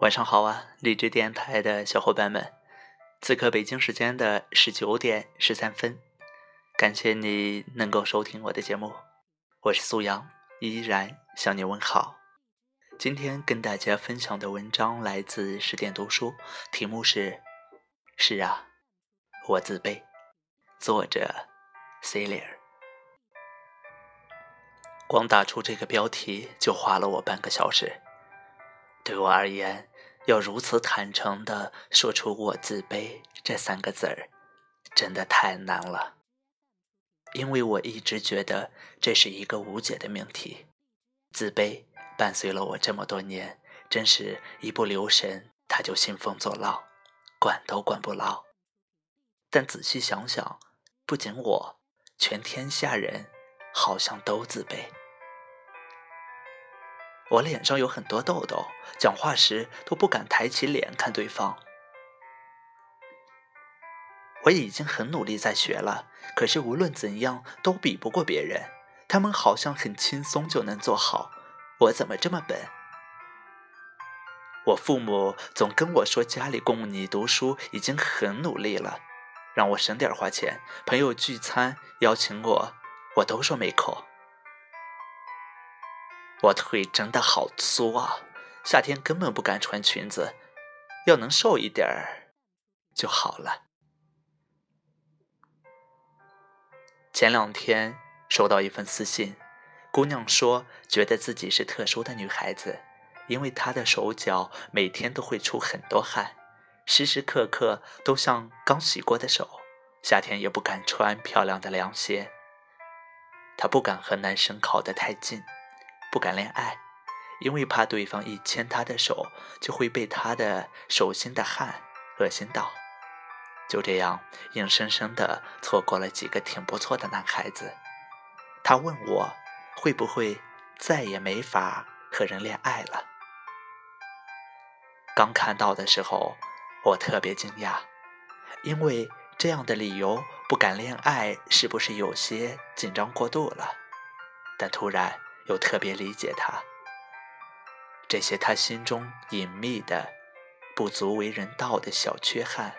晚上好啊，荔枝电台的小伙伴们，此刻北京时间的十九点十三分，感谢你能够收听我的节目，我是苏阳，依然向你问好。今天跟大家分享的文章来自十点读书，题目是“是啊，我自卑”，作者 Celia。光打出这个标题就花了我半个小时，对我而言。要如此坦诚地说出“我自卑”这三个字儿，真的太难了。因为我一直觉得这是一个无解的命题。自卑伴随了我这么多年，真是一不留神他就兴风作浪，管都管不牢。但仔细想想，不仅我，全天下人好像都自卑。我脸上有很多痘痘，讲话时都不敢抬起脸看对方。我已经很努力在学了，可是无论怎样都比不过别人。他们好像很轻松就能做好，我怎么这么笨？我父母总跟我说，家里供你读书已经很努力了，让我省点花钱。朋友聚餐邀请我，我都说没空。我腿真的好粗啊，夏天根本不敢穿裙子，要能瘦一点儿就好了。前两天收到一份私信，姑娘说觉得自己是特殊的女孩子，因为她的手脚每天都会出很多汗，时时刻刻都像刚洗过的手，夏天也不敢穿漂亮的凉鞋。她不敢和男生靠得太近。不敢恋爱，因为怕对方一牵她的手，就会被她的手心的汗恶心到。就这样，硬生生的错过了几个挺不错的男孩子。他问我，会不会再也没法和人恋爱了？刚看到的时候，我特别惊讶，因为这样的理由不敢恋爱，是不是有些紧张过度了？但突然。又特别理解他，这些他心中隐秘的、不足为人道的小缺憾，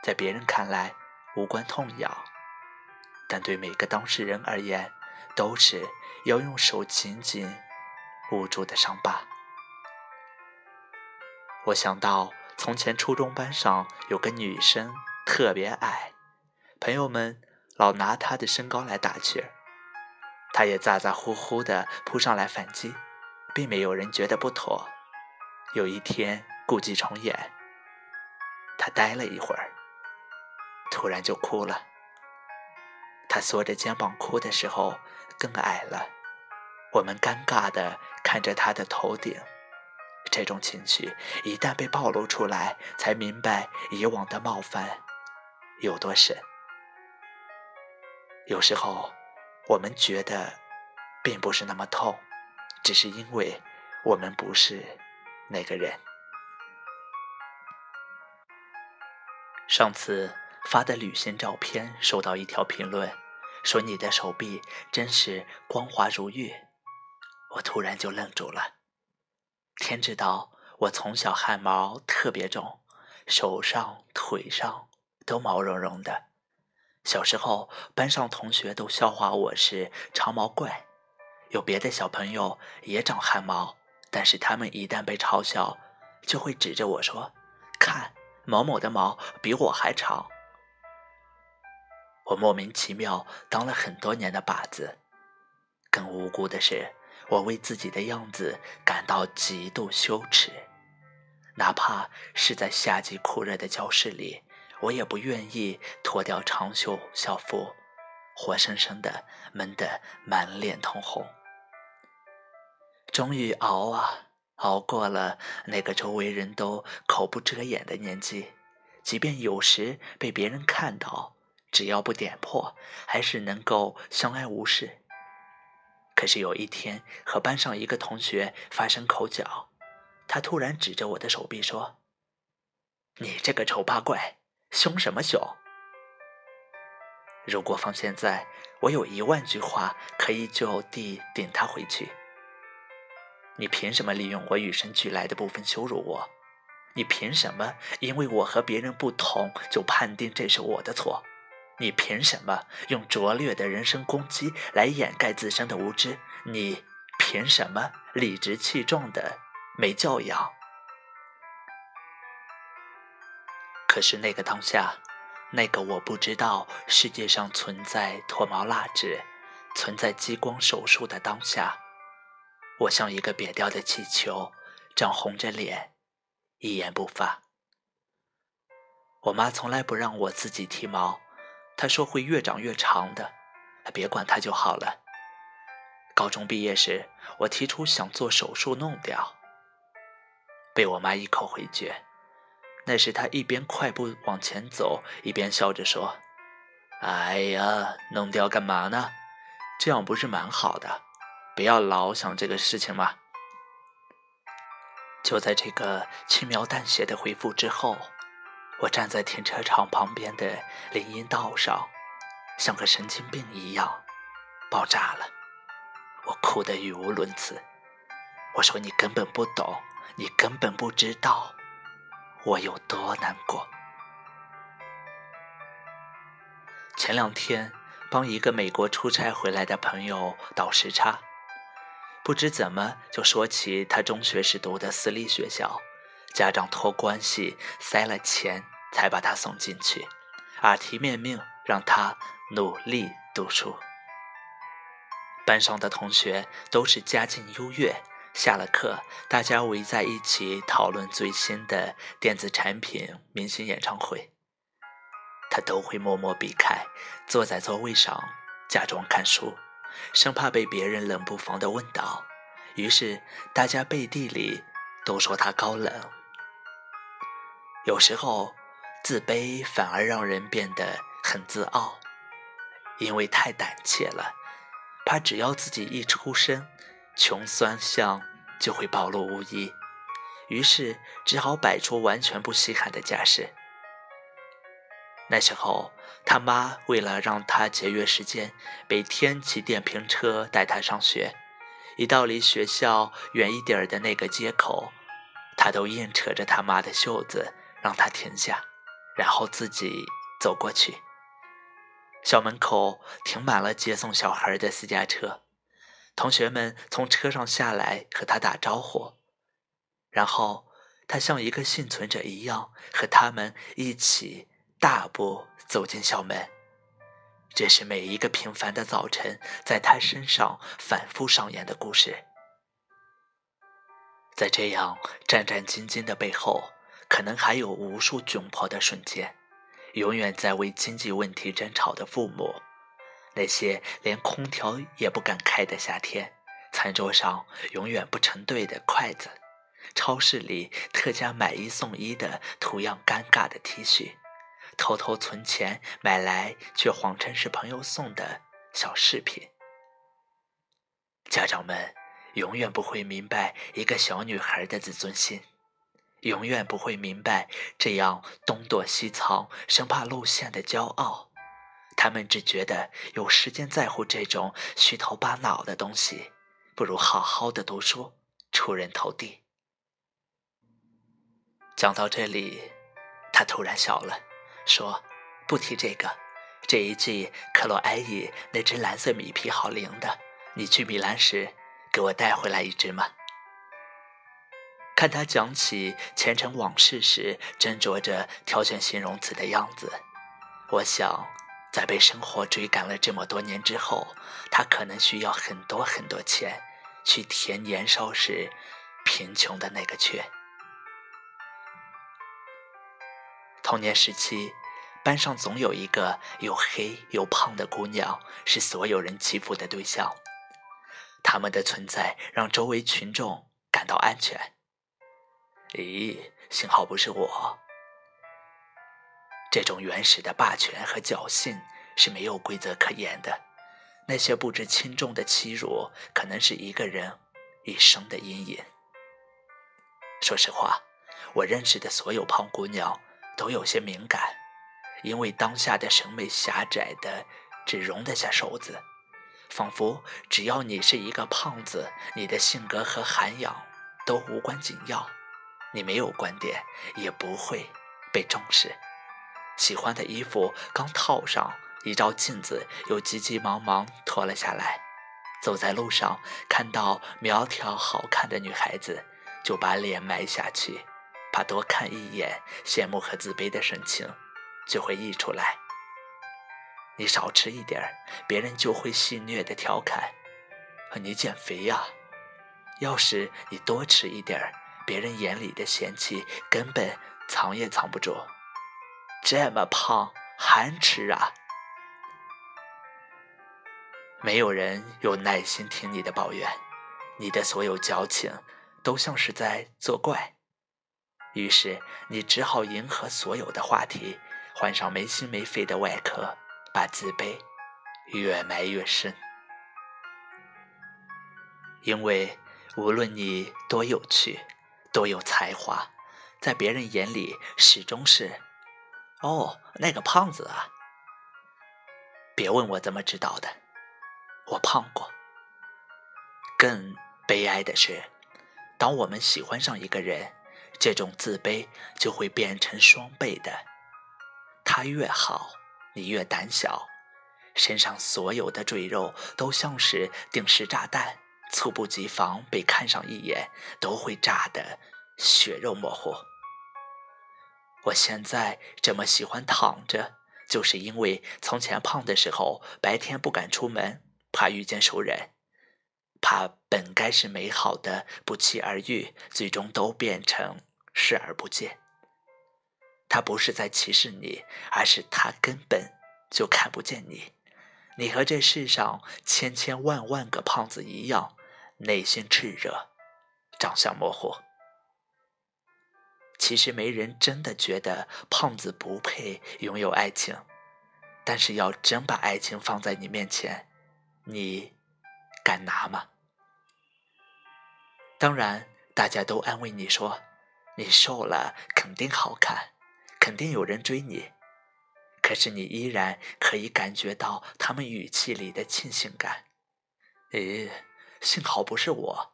在别人看来无关痛痒，但对每个当事人而言，都是要用手紧紧捂住的伤疤。我想到从前初中班上有个女生特别矮，朋友们老拿她的身高来打趣儿。他也咋咋呼呼地扑上来反击，并没有人觉得不妥。有一天故伎重演，他呆了一会儿，突然就哭了。他缩着肩膀哭的时候更矮了，我们尴尬地看着他的头顶。这种情绪一旦被暴露出来，才明白以往的冒犯有多深。有时候。我们觉得并不是那么痛，只是因为我们不是那个人。上次发的旅行照片收到一条评论，说你的手臂真是光滑如玉，我突然就愣住了。天知道，我从小汗毛特别重，手上、腿上都毛茸茸的。小时候，班上同学都笑话我是长毛怪，有别的小朋友也长汗毛，但是他们一旦被嘲笑，就会指着我说：“看，某某的毛比我还长。”我莫名其妙当了很多年的靶子。更无辜的是，我为自己的样子感到极度羞耻，哪怕是在夏季酷热的教室里。我也不愿意脱掉长袖校服，活生生的闷得满脸通红。终于熬啊熬过了那个周围人都口不遮掩的年纪，即便有时被别人看到，只要不点破，还是能够相安无事。可是有一天和班上一个同学发生口角，他突然指着我的手臂说：“你这个丑八怪！”凶什么凶？如果放现在，我有一万句话可以就地顶他回去。你凭什么利用我与生俱来的部分羞辱我？你凭什么因为我和别人不同就判定这是我的错？你凭什么用拙劣的人身攻击来掩盖自身的无知？你凭什么理直气壮的没教养？可是那个当下，那个我不知道世界上存在脱毛蜡纸、存在激光手术的当下，我像一个瘪掉的气球，涨红着脸。一言不发。我妈从来不让我自己剃毛，她说会越长越长的，别管它就好了。高中毕业时，我提出想做手术弄掉，被我妈一口回绝。那时他一边快步往前走，一边笑着说：“哎呀，弄掉干嘛呢？这样不是蛮好的？不要老想这个事情嘛。”就在这个轻描淡写的回复之后，我站在停车场旁边的林荫道上，像个神经病一样爆炸了。我哭得语无伦次。我说：“你根本不懂，你根本不知道我有多难过。”前两天帮一个美国出差回来的朋友倒时差。不知怎么就说起他中学时读的私立学校，家长托关系塞了钱才把他送进去，耳提面命让他努力读书。班上的同学都是家境优越，下了课大家围在一起讨论最新的电子产品、明星演唱会，他都会默默避开，坐在座位上假装看书。生怕被别人冷不防的问到，于是大家背地里都说他高冷。有时候自卑反而让人变得很自傲，因为太胆怯了，怕只要自己一出声，穷酸相就会暴露无遗，于是只好摆出完全不稀罕的架势。那时候。他妈为了让他节约时间，每天骑电瓶车带他上学。一到离学校远一点的那个街口，他都硬扯着他妈的袖子让他停下，然后自己走过去。校门口停满了接送小孩的私家车，同学们从车上下来和他打招呼，然后他像一个幸存者一样和他们一起大步。走进校门，这是每一个平凡的早晨在他身上反复上演的故事。在这样战战兢兢的背后，可能还有无数窘迫的瞬间。永远在为经济问题争吵的父母，那些连空调也不敢开的夏天，餐桌上永远不成对的筷子，超市里特价买一送一的图样尴尬的 T 恤。偷偷存钱买来却谎称是朋友送的小饰品。家长们永远不会明白一个小女孩的自尊心，永远不会明白这样东躲西藏、生怕露馅的骄傲。他们只觉得有时间在乎这种虚头巴脑的东西，不如好好的读书，出人头地。讲到这里，他突然笑了。说，不提这个。这一季克洛埃伊那只蓝色米皮好灵的，你去米兰时给我带回来一只吗？看他讲起前尘往事时斟酌着挑选形容词的样子，我想，在被生活追赶了这么多年之后，他可能需要很多很多钱去填年少时贫穷的那个缺。童年时期，班上总有一个又黑又胖的姑娘，是所有人欺负的对象。他们的存在让周围群众感到安全。咦，幸好不是我。这种原始的霸权和侥幸是没有规则可言的。那些不知轻重的欺辱，可能是一个人一生的阴影。说实话，我认识的所有胖姑娘。都有些敏感，因为当下的审美狭窄的，只容得下瘦子，仿佛只要你是一个胖子，你的性格和涵养都无关紧要。你没有观点，也不会被重视。喜欢的衣服刚套上，一照镜子又急急忙忙脱了下来。走在路上，看到苗条好看的女孩子，就把脸埋下去，怕多看一眼，羡慕和自卑的神情就会溢出来。你少吃一点儿，别人就会戏谑的调侃：“和你减肥呀。”要是你多吃一点儿，别人眼里的嫌弃根本藏也藏不住。这么胖还吃啊？没有人有耐心听你的抱怨，你的所有矫情都像是在作怪。于是你只好迎合所有的话题，换上没心没肺的外壳，把自卑越埋越深。因为。无论你多有趣，多有才华，在别人眼里始终是“哦，那个胖子啊”。别问我怎么知道的，我胖过。更悲哀的是，当我们喜欢上一个人，这种自卑就会变成双倍的。他越好，你越胆小，身上所有的赘肉都像是定时炸弹。猝不及防被看上一眼，都会炸得血肉模糊。我现在这么喜欢躺着，就是因为从前胖的时候，白天不敢出门，怕遇见熟人，怕本该是美好的不期而遇，最终都变成视而不见。他不是在歧视你，而是他根本就看不见你。你和这世上千千万万个胖子一样。内心炽热，长相模糊。其实没人真的觉得胖子不配拥有爱情，但是要真把爱情放在你面前，你敢拿吗？当然，大家都安慰你说，你瘦了肯定好看，肯定有人追你。可是你依然可以感觉到他们语气里的庆幸感。诶。幸好不是我，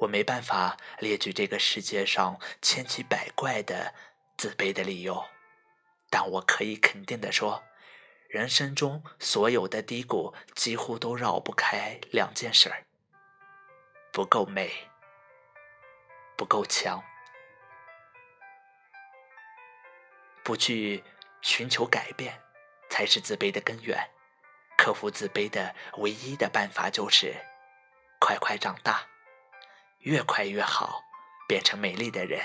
我没办法列举这个世界上千奇百怪的自卑的理由，但我可以肯定的说，人生中所有的低谷几乎都绕不开两件事儿：不够美，不够强。不去寻求改变，才是自卑的根源。克服自卑的唯一的办法就是快快长大，越快越好，变成美丽的人，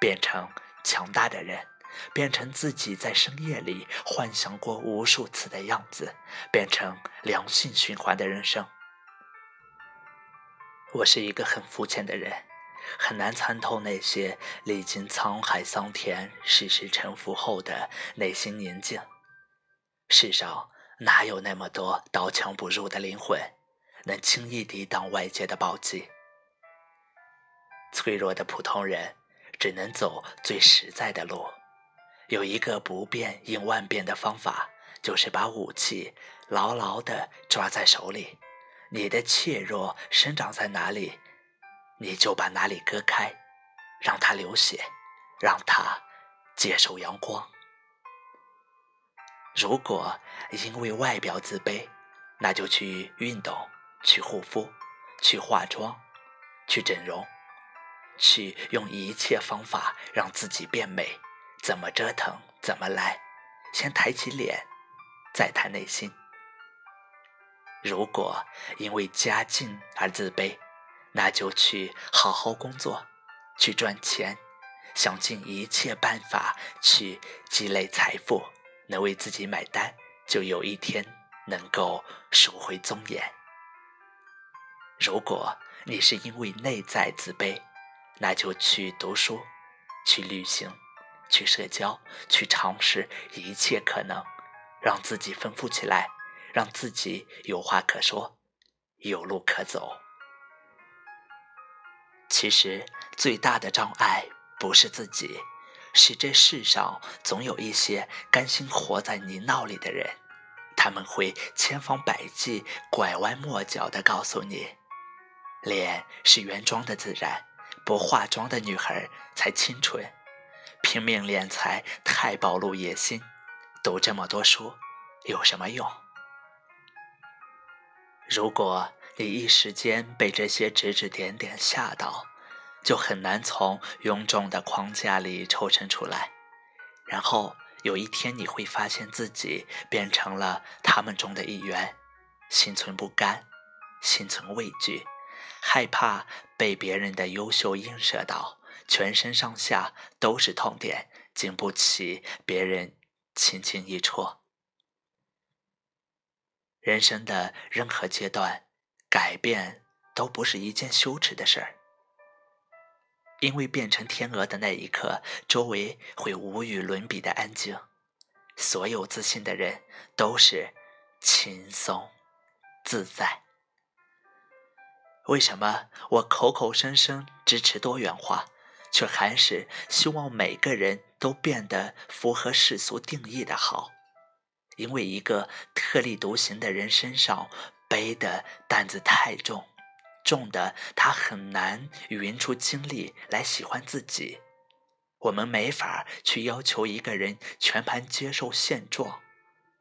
变成强大的人，变成自己在深夜里幻想过无数次的样子，变成良性循环的人生。我是一个很肤浅的人，很难参透那些历经沧海桑田、世事沉浮后的内心宁静。世上。哪有那么多刀枪不入的灵魂，能轻易抵挡外界的暴击？脆弱的普通人只能走最实在的路。有一个不变应万变的方法，就是把武器牢牢地抓在手里。你的怯弱生长在哪里，你就把哪里割开，让它流血，让它接受阳光。如果因为外表自卑，那就去运动，去护肤，去化妆，去整容，去用一切方法让自己变美。怎么折腾怎么来，先抬起脸，再谈内心。如果因为家境而自卑，那就去好好工作，去赚钱，想尽一切办法去积累财富。能为自己买单，就有一天能够赎回尊严。如果你是因为内在自卑，那就去读书，去旅行，去社交，去尝试一切可能，让自己丰富起来，让自己有话可说，有路可走。其实最大的障碍不是自己。是这世上总有一些甘心活在泥淖里的人，他们会千方百计、拐弯抹角地告诉你：脸是原装的自然，不化妆的女孩才清纯，拼命敛财太暴露野心，读这么多书有什么用？如果你一时间被这些指指点点吓到，就很难从臃肿的框架里抽身出来。然后有一天，你会发现自己变成了他们中的一员，心存不甘，心存畏惧，害怕被别人的优秀映射到，全身上下都是痛点，经不起别人轻轻一戳。人生的任何阶段，改变都不是一件羞耻的事儿。因为变成天鹅的那一刻，周围会无与伦比的安静，所有自信的人都是轻松自在。为什么我口口声声支持多元化，却还是希望每个人都变得符合世俗定义的好？因为一个特立独行的人身上背的担子太重，重的他很难匀出精力来喜欢自己。我们没法去要求一个人全盘接受现状，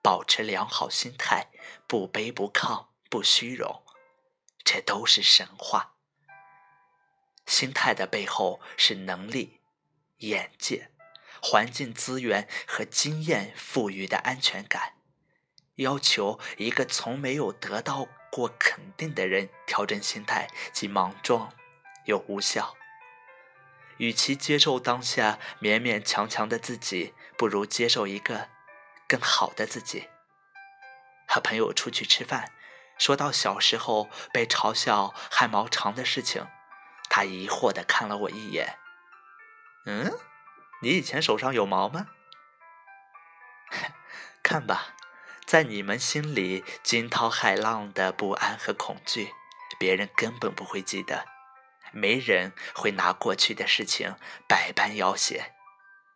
保持良好心态，不卑不亢，不虚荣，这都是神话。心态的背后是能力、眼界。环境资源和经验赋予的安全感，要求一个从没有得到过肯定的人调整心态，既莽撞又无效。与其接受当下勉勉强强的自己，不如接受一个更好的自己。和朋友出去吃饭，说到小时候被嘲笑汗毛长的事情，他疑惑地看了我一眼，嗯。你以前手上有毛吗？看吧，在你们心里惊涛骇浪的不安和恐惧，别人根本不会记得，没人会拿过去的事情百般要挟。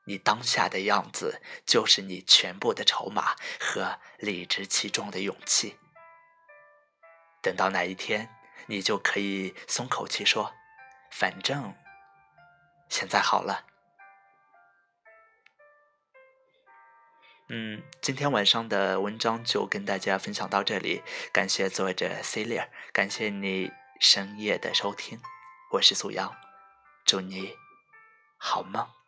你当下的样子，就是你全部的筹码和理直气壮的勇气。等到那一天，你就可以松口气说：“反正现在好了。”嗯，今天晚上的文章就跟大家分享到这里，感谢作者 Celia，感谢你深夜的收听，我是苏阳，祝你好梦。